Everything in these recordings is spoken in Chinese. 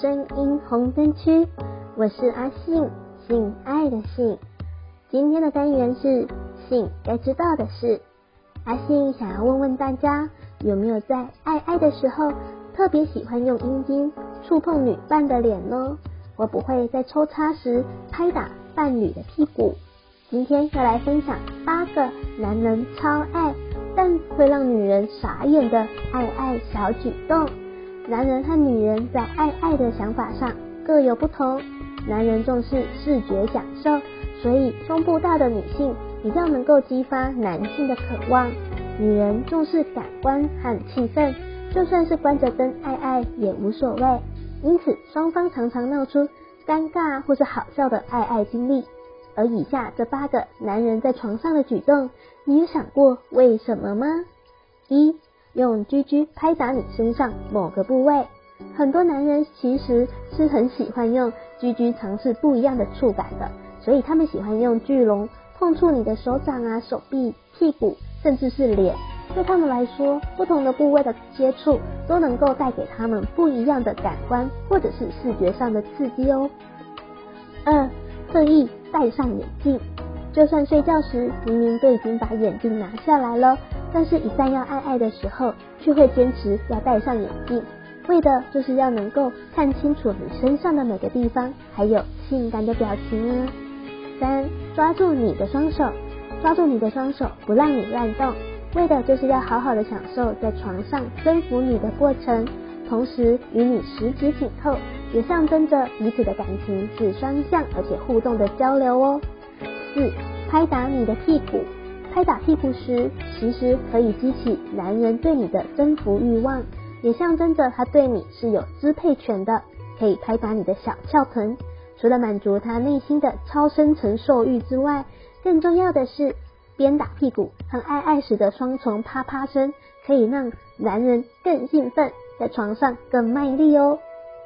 声音红灯区，我是阿信，性爱的性。今天的单元是性该知道的事。阿信想要问问大家，有没有在爱爱的时候特别喜欢用阴茎触碰女伴的脸呢？我不会在抽插时拍打伴侣的屁股？今天要来分享八个男人超爱，但会让女人傻眼的爱爱小举动。男人和女人在爱爱的想法上各有不同。男人重视视觉享受，所以胸部大的女性比较能够激发男性的渴望。女人重视感官和气氛，就算是关着灯爱爱也无所谓。因此，双方常常闹出尴尬或是好笑的爱爱经历。而以下这八个男人在床上的举动，你有想过为什么吗？一、用 GG 拍打你身上某个部位。很多男人其实是很喜欢用 GG 尝试不一样的触感的，所以他们喜欢用巨龙碰触你的手掌啊、手臂、屁股，甚至是脸。对他们来说，不同的部位的接触都能够带给他们不一样的感官或者是视觉上的刺激哦。二、特意。戴上眼镜，就算睡觉时明明都已经把眼镜拿下来了，但是一旦要爱爱的时候，却会坚持要戴上眼镜，为的就是要能够看清楚你身上的每个地方，还有性感的表情啊。三，抓住你的双手，抓住你的双手，不让你乱动，为的就是要好好的享受在床上征服你的过程，同时与你十指紧扣。也象征着彼此的感情是双向而且互动的交流哦。四，拍打你的屁股，拍打屁股时，其实可以激起男人对你的征服欲望，也象征着他对你是有支配权的。可以拍打你的小翘臀，除了满足他内心的超深承受欲之外，更重要的是，边打屁股和爱爱时的双重啪啪声，可以让男人更兴奋，在床上更卖力哦。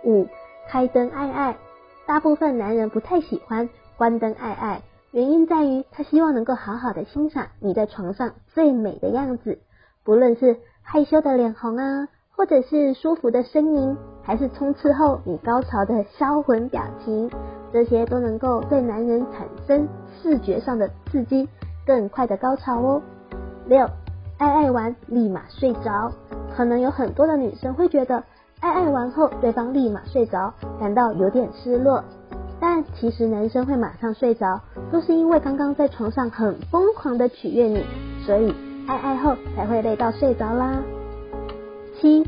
五。开灯爱爱，大部分男人不太喜欢关灯爱爱，原因在于他希望能够好好的欣赏你在床上最美的样子，不论是害羞的脸红啊，或者是舒服的声音，还是冲刺后你高潮的销魂表情，这些都能够对男人产生视觉上的刺激，更快的高潮哦。六，爱爱完立马睡着，可能有很多的女生会觉得。爱爱完后，对方立马睡着，感到有点失落。但其实男生会马上睡着，都是因为刚刚在床上很疯狂的取悦你，所以爱爱后才会累到睡着啦。七，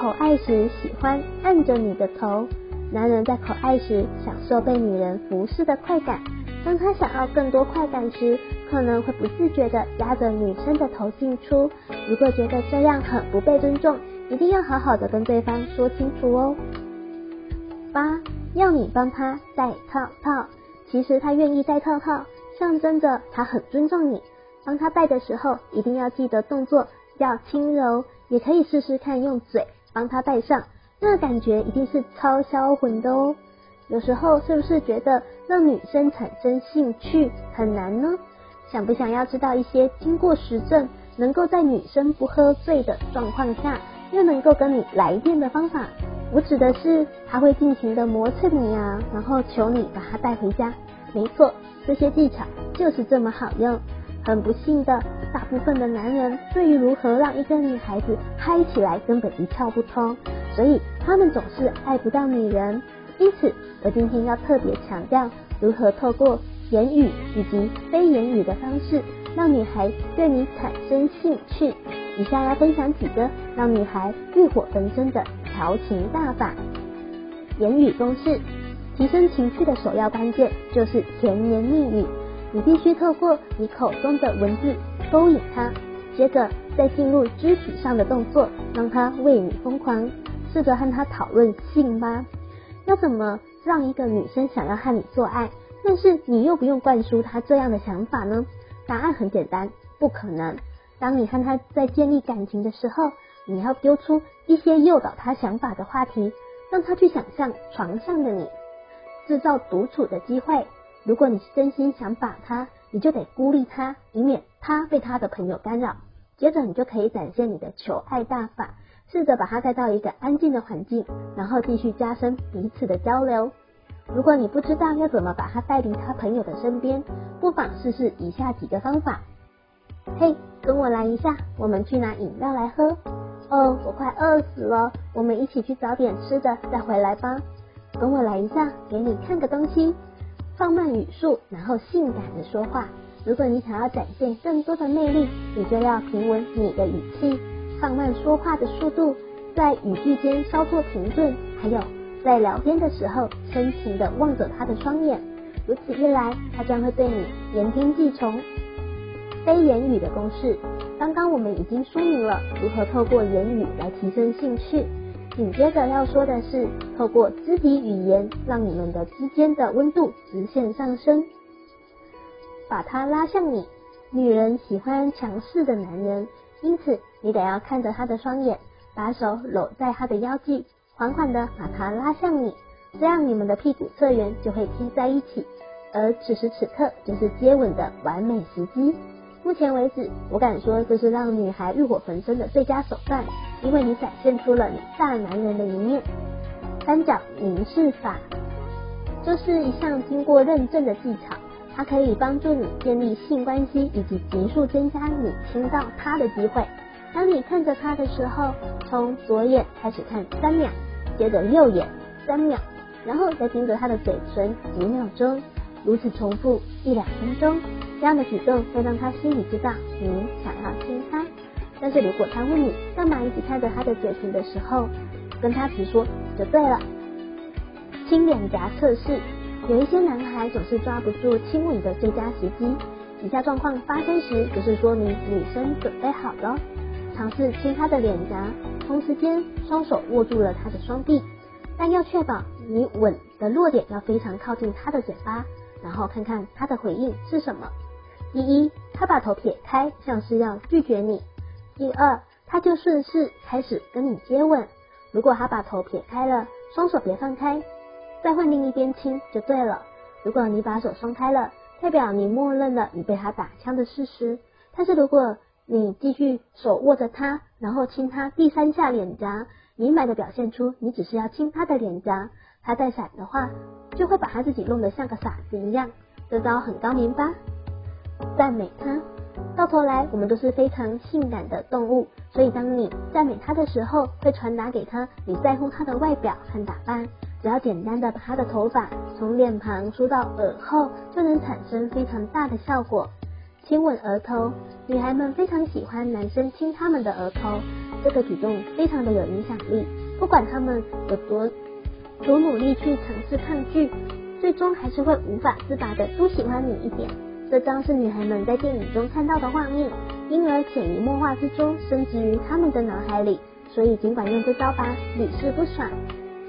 口爱时喜欢按着你的头，男人在口爱时享受被女人服侍的快感。当他想要更多快感时，可能会不自觉地压着女生的头进出。如果觉得这样很不被尊重，一定要好好的跟对方说清楚哦。八，要你帮他戴套套，其实他愿意戴套套，象征着他很尊重你。帮他戴的时候，一定要记得动作要轻柔，也可以试试看用嘴帮他戴上，那感觉一定是超销魂的哦。有时候是不是觉得让女生产生兴趣很难呢？想不想要知道一些经过实证，能够在女生不喝醉的状况下，又能够跟你来电的方法？我指的是他会尽情的磨蹭你啊，然后求你把他带回家。没错，这些技巧就是这么好用。很不幸的，大部分的男人对于如何让一个女孩子嗨起来根本一窍不通，所以他们总是爱不到女人。因此，我今天要特别强调如何透过言语以及非言语的方式，让女孩对你产生兴趣。以下要分享几个让女孩欲火焚身的调情大法。言语攻势，提升情趣的首要关键就是甜言蜜语。你必须透过你口中的文字勾引他，接着再进入肢体上的动作，让他为你疯狂。试着和他讨论性吧。要怎么让一个女生想要和你做爱，但是你又不用灌输她这样的想法呢？答案很简单，不可能。当你和她在建立感情的时候，你要丢出一些诱导他想法的话题，让他去想象床上的你，制造独处的机会。如果你是真心想把他，你就得孤立他，以免他被他的朋友干扰。接着你就可以展现你的求爱大法，试着把他带到一个安静的环境，然后继续加深彼此的交流。如果你不知道要怎么把他带离他朋友的身边，不妨试试以下几个方法。嘿，跟我来一下，我们去拿饮料来喝。哦，我快饿死了，我们一起去找点吃的再回来吧。跟我来一下，给你看个东西。放慢语速，然后性感的说话。如果你想要展现更多的魅力，你就要平稳你的语气，放慢说话的速度，在语句间稍作停顿，还有在聊天的时候，深情的望着他的双眼。如此一来，他将会对你言听计从。非言语的公式，刚刚我们已经说明了如何透过言语来提升兴趣。紧接着要说的是，透过肢体语言，让你们的之间的温度直线上升，把他拉向你。女人喜欢强势的男人，因此你得要看着他的双眼，把手搂在他的腰际，缓缓的把他拉向你，这样你们的屁股侧缘就会贴在一起，而此时此刻就是接吻的完美时机。目前为止，我敢说这是让女孩欲火焚身的最佳手段，因为你展现出了你大男人的一面。三角凝视法，这是一项经过认证的技巧，它可以帮助你建立性关系以及急速增加你亲到他的机会。当你看着他的时候，从左眼开始看三秒，接着右眼三秒，然后再盯着他的嘴唇几秒钟，如此重复一两分钟。这样的举动会让他心里知道你想要亲他，但是如果他问你干嘛一直看着他的嘴唇的时候，跟他直说就对了。亲脸颊测试，有一些男孩总是抓不住亲吻的最佳时机，以下状况发生时，就是说明女生准备好了。尝试亲他的脸颊，同时间双手握住了他的双臂，但要确保你吻的落点要非常靠近他的嘴巴，然后看看他的回应是什么。第一，他把头撇开，像是要拒绝你；第二，他就顺势开始跟你接吻。如果他把头撇开了，双手别放开，再换另一边亲就对了。如果你把手松开了，代表你默认了你被他打枪的事实。但是如果你继续手握着他，然后亲他第三下脸颊，明白的表现出你只是要亲他的脸颊，他带闪的话，就会把他自己弄得像个傻子一样。这招很高明吧？赞美他，到头来我们都是非常性感的动物，所以当你赞美他的时候，会传达给他你在乎他的外表和打扮。只要简单的把他的头发从脸庞梳到耳后，就能产生非常大的效果。亲吻额头，女孩们非常喜欢男生亲她们的额头，这个举动非常的有影响力。不管他们有多多努力去尝试抗拒，最终还是会无法自拔的多喜欢你一点。这张是女孩们在电影中看到的画面，因而潜移默化之中深植于她们的脑海里。所以尽管用这招吧，屡试不爽。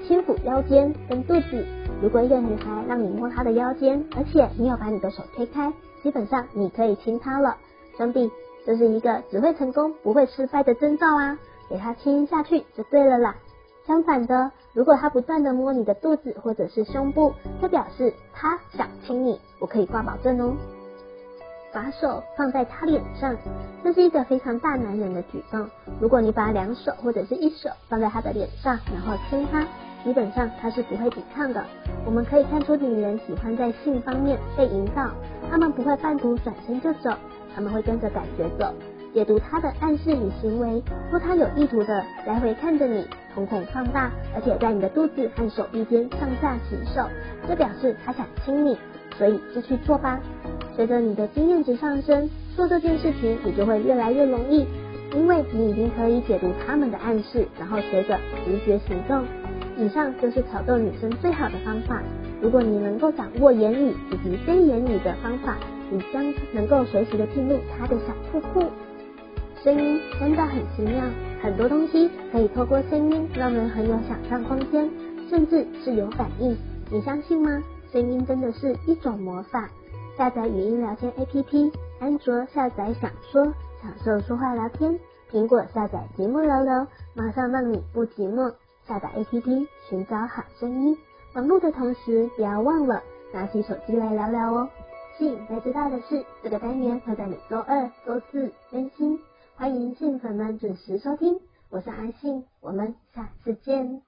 轻抚腰间跟肚子，如果一个女孩让你摸她的腰间，而且你有把你的手推开，基本上你可以亲她了，兄弟，这是一个只会成功不会失败的征兆啊！给她亲下去就对了啦。相反的，如果她不断的摸你的肚子或者是胸部，这表示她想亲你，我可以挂保证哦。把手放在他脸上，这是一个非常大男人的举动。如果你把两手或者是一手放在他的脸上，然后亲他，基本上他是不会抵抗的。我们可以看出女人喜欢在性方面被引导，她们不会半途转身就走，她们会跟着感觉走，解读他的暗示与行为。若他有意图的来回看着你，瞳孔放大，而且在你的肚子和手臂间上下其手，这表示他想亲你，所以就去做吧。随着你的经验值上升，做这件事情也就会越来越容易，因为你已经可以解读他们的暗示，然后随着直觉行动。以上就是挑逗女生最好的方法。如果你能够掌握言语以及非言语的方法，你将能够随时的进入她的小瀑布。声音真的很奇妙，很多东西可以透过声音让人很有想象空间，甚至是有反应。你相信吗？声音真的是一种魔法。下载语音聊天 APP，安卓下载享说，享受说话聊天；苹果下载节目聊聊，马上让你不寂寞。下载 APP，寻找好声音。忙碌的同时，不要忘了拿起手机来聊聊哦。性该知道的事，这个单元会在每周二、周四更新，欢迎性粉们准时收听。我是阿信，我们下次见。